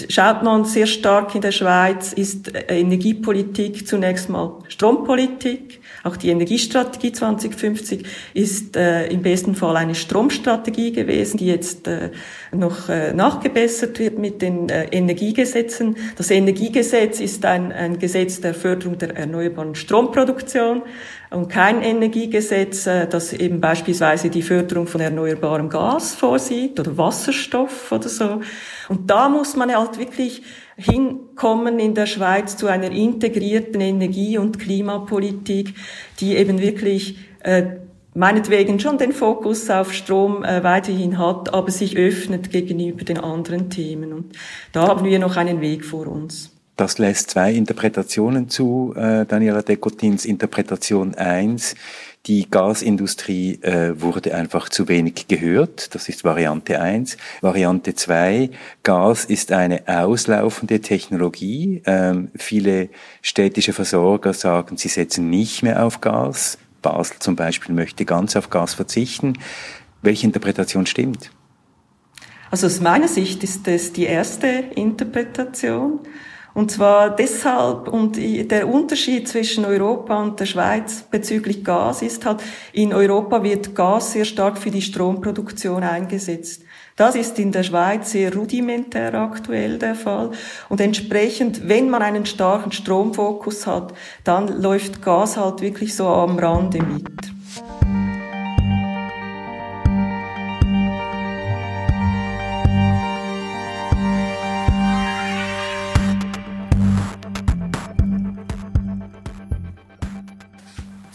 schaut man sehr stark in der Schweiz, ist äh, Energiepolitik zunächst mal Strompolitik. Auch die Energiestrategie 2050 ist äh, im besten Fall eine Stromstrategie gewesen, die jetzt äh, noch äh, nachgebessert wird mit den äh, Energiegesetzen. Das Energiegesetz ist ein, ein Gesetz der Förderung der erneuerbaren Stromproduktion und kein Energiegesetz, äh, das eben beispielsweise die Förderung von erneuerbarem Gas vorsieht oder Wasserstoff oder so. Und da muss man halt wirklich hinkommen in der Schweiz zu einer integrierten Energie- und Klimapolitik, die eben wirklich äh, meinetwegen schon den Fokus auf Strom äh, weiterhin hat, aber sich öffnet gegenüber den anderen Themen. Und da haben wir noch einen Weg vor uns. Das lässt zwei Interpretationen zu. Äh, Daniela Dekotins Interpretation eins die Gasindustrie äh, wurde einfach zu wenig gehört. Das ist Variante eins. Variante zwei: Gas ist eine auslaufende Technologie. Ähm, viele städtische Versorger sagen, sie setzen nicht mehr auf Gas. Basel zum Beispiel möchte ganz auf Gas verzichten. Welche Interpretation stimmt? Also aus meiner Sicht ist das die erste Interpretation. Und zwar deshalb, und der Unterschied zwischen Europa und der Schweiz bezüglich Gas ist halt, in Europa wird Gas sehr stark für die Stromproduktion eingesetzt. Das ist in der Schweiz sehr rudimentär aktuell der Fall. Und entsprechend, wenn man einen starken Stromfokus hat, dann läuft Gas halt wirklich so am Rande mit.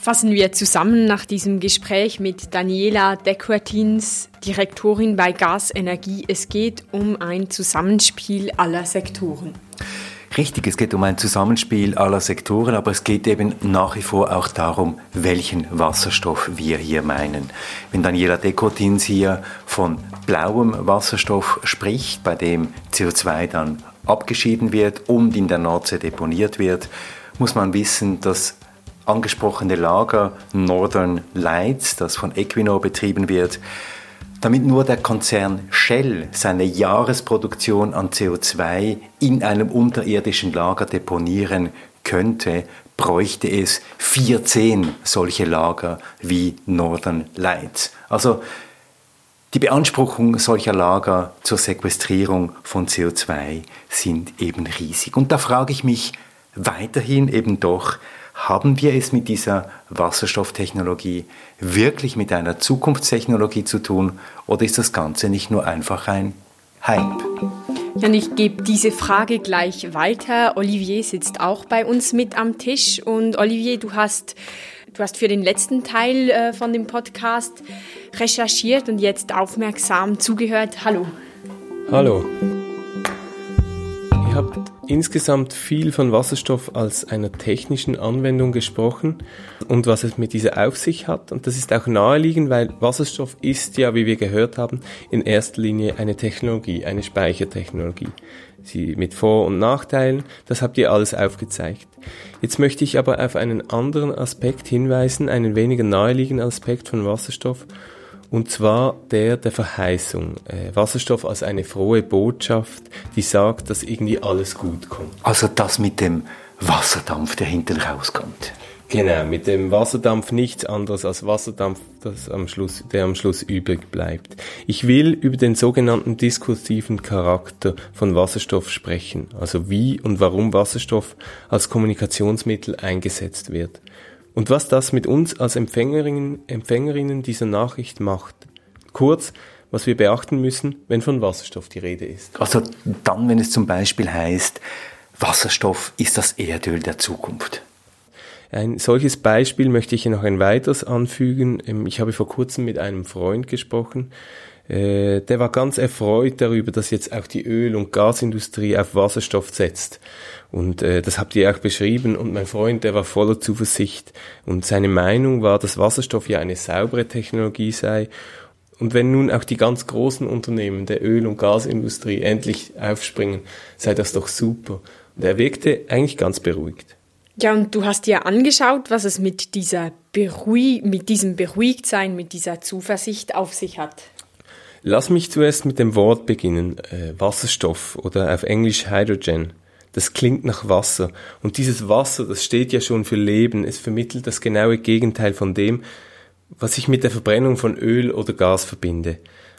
Fassen wir zusammen nach diesem Gespräch mit Daniela Dequertins, Direktorin bei Gas Energie. Es geht um ein Zusammenspiel aller Sektoren. Richtig, es geht um ein Zusammenspiel aller Sektoren, aber es geht eben nach wie vor auch darum, welchen Wasserstoff wir hier meinen. Wenn Daniela Dekotins hier von blauem Wasserstoff spricht, bei dem CO2 dann abgeschieden wird und in der Nordsee deponiert wird, muss man wissen, dass angesprochene Lager Northern Lights, das von Equinor betrieben wird, damit nur der Konzern Shell seine Jahresproduktion an CO2 in einem unterirdischen Lager deponieren könnte, bräuchte es 14 solche Lager wie Northern Lights. Also Die Beanspruchung solcher Lager zur Sequestrierung von CO2 sind eben riesig. Und da frage ich mich weiterhin eben doch, haben wir es mit dieser Wasserstofftechnologie wirklich mit einer Zukunftstechnologie zu tun oder ist das Ganze nicht nur einfach ein Hype? Ja, und ich gebe diese Frage gleich weiter. Olivier sitzt auch bei uns mit am Tisch und Olivier, du hast Du hast für den letzten Teil äh, von dem Podcast recherchiert und jetzt aufmerksam zugehört. Hallo. Hallo. Ihr habt insgesamt viel von Wasserstoff als einer technischen Anwendung gesprochen und was es mit dieser auf sich hat. Und das ist auch naheliegend, weil Wasserstoff ist ja, wie wir gehört haben, in erster Linie eine Technologie, eine Speichertechnologie. Sie mit Vor- und Nachteilen, das habt ihr alles aufgezeigt. Jetzt möchte ich aber auf einen anderen Aspekt hinweisen, einen weniger naheliegenden Aspekt von Wasserstoff, und zwar der der Verheißung. Äh, Wasserstoff als eine frohe Botschaft, die sagt, dass irgendwie alles gut kommt. Also das mit dem Wasserdampf, der hinten rauskommt. Genau, mit dem Wasserdampf nichts anderes als Wasserdampf, das am Schluss, der am Schluss übrig bleibt. Ich will über den sogenannten diskursiven Charakter von Wasserstoff sprechen, also wie und warum Wasserstoff als Kommunikationsmittel eingesetzt wird. Und was das mit uns als Empfängerinnen, Empfängerinnen dieser Nachricht macht. Kurz, was wir beachten müssen, wenn von Wasserstoff die Rede ist. Also dann, wenn es zum Beispiel heißt, Wasserstoff ist das Erdöl der Zukunft. Ein solches Beispiel möchte ich noch ein weiteres anfügen. Ähm, ich habe vor kurzem mit einem Freund gesprochen, äh, der war ganz erfreut darüber, dass jetzt auch die Öl- und Gasindustrie auf Wasserstoff setzt. Und äh, das habt ihr auch beschrieben. Und mein Freund, der war voller Zuversicht. Und seine Meinung war, dass Wasserstoff ja eine saubere Technologie sei. Und wenn nun auch die ganz großen Unternehmen der Öl- und Gasindustrie endlich aufspringen, sei das doch super. Und er wirkte eigentlich ganz beruhigt. Ja, und du hast dir angeschaut, was es mit dieser Beruhig mit diesem Beruhigtsein, mit dieser Zuversicht auf sich hat. Lass mich zuerst mit dem Wort beginnen. Äh, Wasserstoff oder auf Englisch Hydrogen. Das klingt nach Wasser. Und dieses Wasser, das steht ja schon für Leben. Es vermittelt das genaue Gegenteil von dem, was ich mit der Verbrennung von Öl oder Gas verbinde.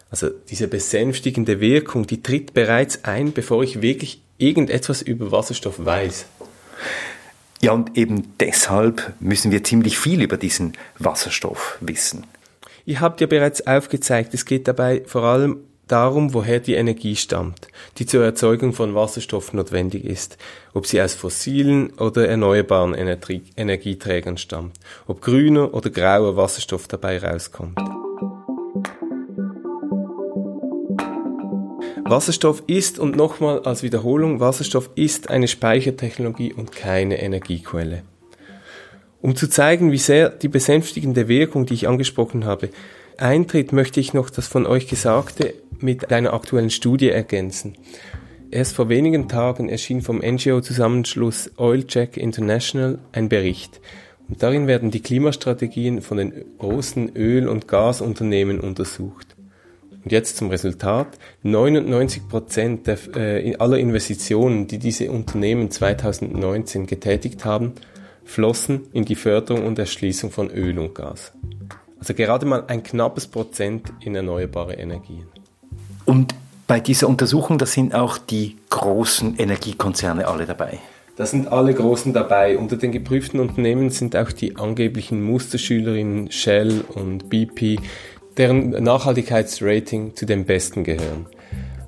Also diese besänftigende Wirkung, die tritt bereits ein, bevor ich wirklich irgendetwas über Wasserstoff weiß. Ja, und eben deshalb müssen wir ziemlich viel über diesen Wasserstoff wissen. Ihr habt ja bereits aufgezeigt, es geht dabei vor allem darum, woher die Energie stammt, die zur Erzeugung von Wasserstoff notwendig ist, ob sie aus fossilen oder erneuerbaren Energie Energieträgern stammt, ob grüner oder grauer Wasserstoff dabei rauskommt. Wasserstoff ist, und nochmal als Wiederholung, Wasserstoff ist eine Speichertechnologie und keine Energiequelle. Um zu zeigen, wie sehr die besänftigende Wirkung, die ich angesprochen habe, eintritt, möchte ich noch das von euch Gesagte mit einer aktuellen Studie ergänzen. Erst vor wenigen Tagen erschien vom NGO-Zusammenschluss Oilcheck International ein Bericht. Und darin werden die Klimastrategien von den großen Öl- und Gasunternehmen untersucht. Und jetzt zum Resultat. 99 Prozent äh, aller Investitionen, die diese Unternehmen 2019 getätigt haben, flossen in die Förderung und Erschließung von Öl und Gas. Also gerade mal ein knappes Prozent in erneuerbare Energien. Und bei dieser Untersuchung, da sind auch die großen Energiekonzerne alle dabei. Da sind alle Großen dabei. Unter den geprüften Unternehmen sind auch die angeblichen Musterschülerinnen Shell und BP, deren Nachhaltigkeitsrating zu den besten gehören.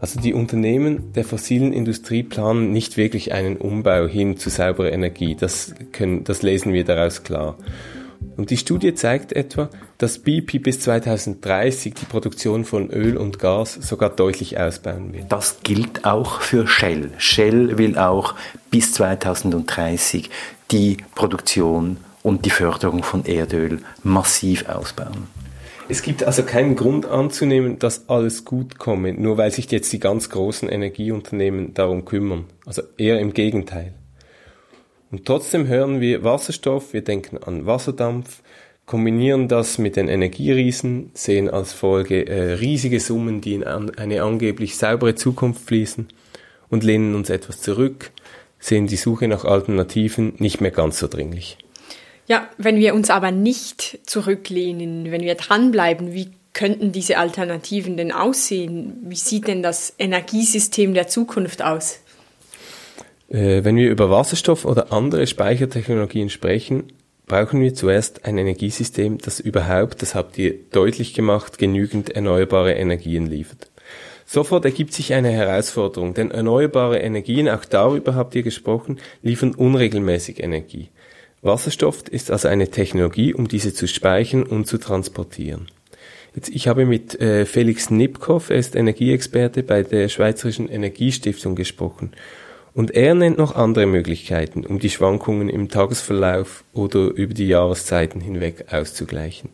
Also die Unternehmen der fossilen Industrie planen nicht wirklich einen Umbau hin zu sauberer Energie. Das, können, das lesen wir daraus klar. Und die Studie zeigt etwa, dass BP bis 2030 die Produktion von Öl und Gas sogar deutlich ausbauen will. Das gilt auch für Shell. Shell will auch bis 2030 die Produktion und die Förderung von Erdöl massiv ausbauen. Es gibt also keinen Grund anzunehmen, dass alles gut komme, nur weil sich jetzt die ganz großen Energieunternehmen darum kümmern. Also eher im Gegenteil. Und trotzdem hören wir Wasserstoff, wir denken an Wasserdampf, kombinieren das mit den Energieriesen, sehen als Folge äh, riesige Summen, die in an, eine angeblich saubere Zukunft fließen und lehnen uns etwas zurück, sehen die Suche nach Alternativen nicht mehr ganz so dringlich. Ja, wenn wir uns aber nicht zurücklehnen, wenn wir dranbleiben, wie könnten diese Alternativen denn aussehen? Wie sieht denn das Energiesystem der Zukunft aus? Äh, wenn wir über Wasserstoff oder andere Speichertechnologien sprechen, brauchen wir zuerst ein Energiesystem, das überhaupt, das habt ihr deutlich gemacht, genügend erneuerbare Energien liefert. Sofort ergibt sich eine Herausforderung, denn erneuerbare Energien, auch darüber habt ihr gesprochen, liefern unregelmäßig Energie. Wasserstoff ist also eine Technologie, um diese zu speichern und zu transportieren. Jetzt, ich habe mit äh, Felix Nipkow, er ist Energieexperte bei der Schweizerischen Energiestiftung gesprochen. Und er nennt noch andere Möglichkeiten, um die Schwankungen im Tagesverlauf oder über die Jahreszeiten hinweg auszugleichen.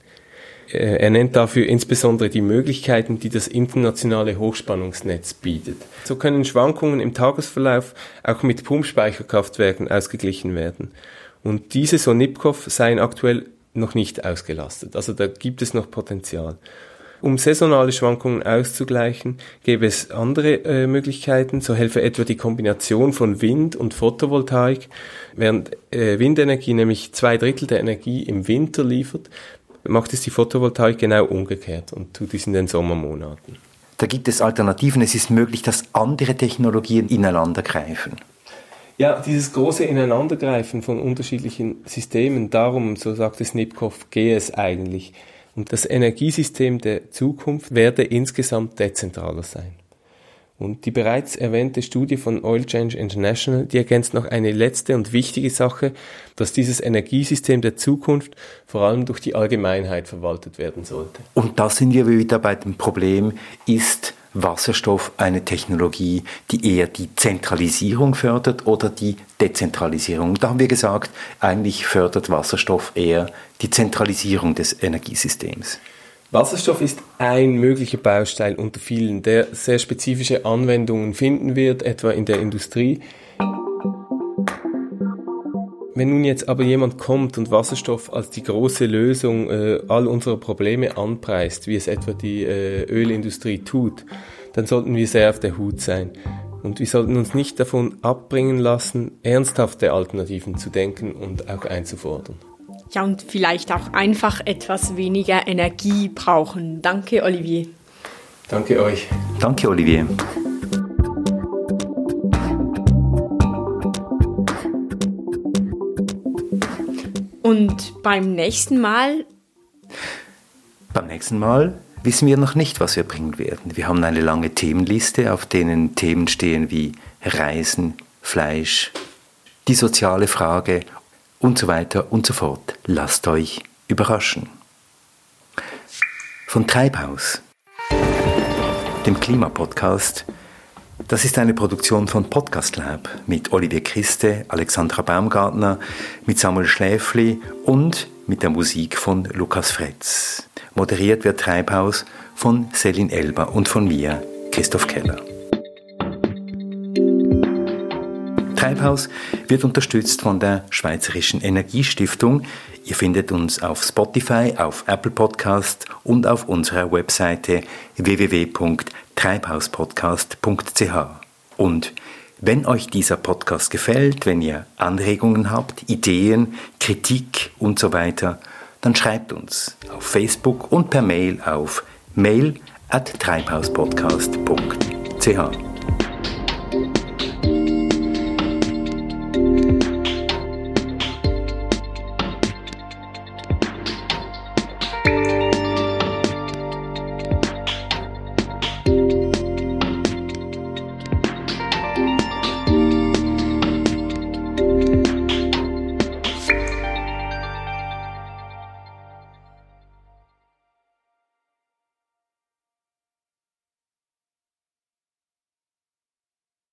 Äh, er nennt dafür insbesondere die Möglichkeiten, die das internationale Hochspannungsnetz bietet. So können Schwankungen im Tagesverlauf auch mit Pumpspeicherkraftwerken ausgeglichen werden. Und diese, so Nipkow, seien aktuell noch nicht ausgelastet. Also da gibt es noch Potenzial. Um saisonale Schwankungen auszugleichen, gäbe es andere äh, Möglichkeiten. So helfe etwa die Kombination von Wind und Photovoltaik. Während äh, Windenergie nämlich zwei Drittel der Energie im Winter liefert, macht es die Photovoltaik genau umgekehrt und tut dies in den Sommermonaten. Da gibt es Alternativen. Es ist möglich, dass andere Technologien ineinander greifen. Ja, dieses große Ineinandergreifen von unterschiedlichen Systemen, darum, so sagt es Nipkow, gehe es eigentlich. Und das Energiesystem der Zukunft werde insgesamt dezentraler sein. Und die bereits erwähnte Studie von Oil Change International, die ergänzt noch eine letzte und wichtige Sache, dass dieses Energiesystem der Zukunft vor allem durch die Allgemeinheit verwaltet werden sollte. Und da sind wir wieder bei dem Problem, ist Wasserstoff eine Technologie, die eher die Zentralisierung fördert oder die Dezentralisierung? Da haben wir gesagt, eigentlich fördert Wasserstoff eher die Zentralisierung des Energiesystems. Wasserstoff ist ein möglicher Baustein unter vielen, der sehr spezifische Anwendungen finden wird, etwa in der Industrie. Wenn nun jetzt aber jemand kommt und Wasserstoff als die große Lösung äh, all unserer Probleme anpreist, wie es etwa die äh, Ölindustrie tut, dann sollten wir sehr auf der Hut sein. Und wir sollten uns nicht davon abbringen lassen, ernsthafte Alternativen zu denken und auch einzufordern. Ja, und vielleicht auch einfach etwas weniger Energie brauchen. Danke, Olivier. Danke euch. Danke, Olivier. Und beim nächsten Mal? Beim nächsten Mal wissen wir noch nicht, was wir bringen werden. Wir haben eine lange Themenliste, auf denen Themen stehen wie Reisen, Fleisch, die soziale Frage und so weiter und so fort. Lasst euch überraschen. Von Treibhaus, dem Klimapodcast, das ist eine Produktion von Podcast Lab mit Olivier Christe, Alexandra Baumgartner, mit Samuel Schläfli und mit der Musik von Lukas Fretz. Moderiert wird Treibhaus von Selin Elber und von mir, Christoph Keller. Treibhaus wird unterstützt von der Schweizerischen Energiestiftung. Ihr findet uns auf Spotify, auf Apple Podcast und auf unserer Webseite www.treibhauspodcast.ch. Und wenn euch dieser Podcast gefällt, wenn ihr Anregungen habt, Ideen, Kritik und so weiter, dann schreibt uns auf Facebook und per Mail auf mail at treibhauspodcast.ch.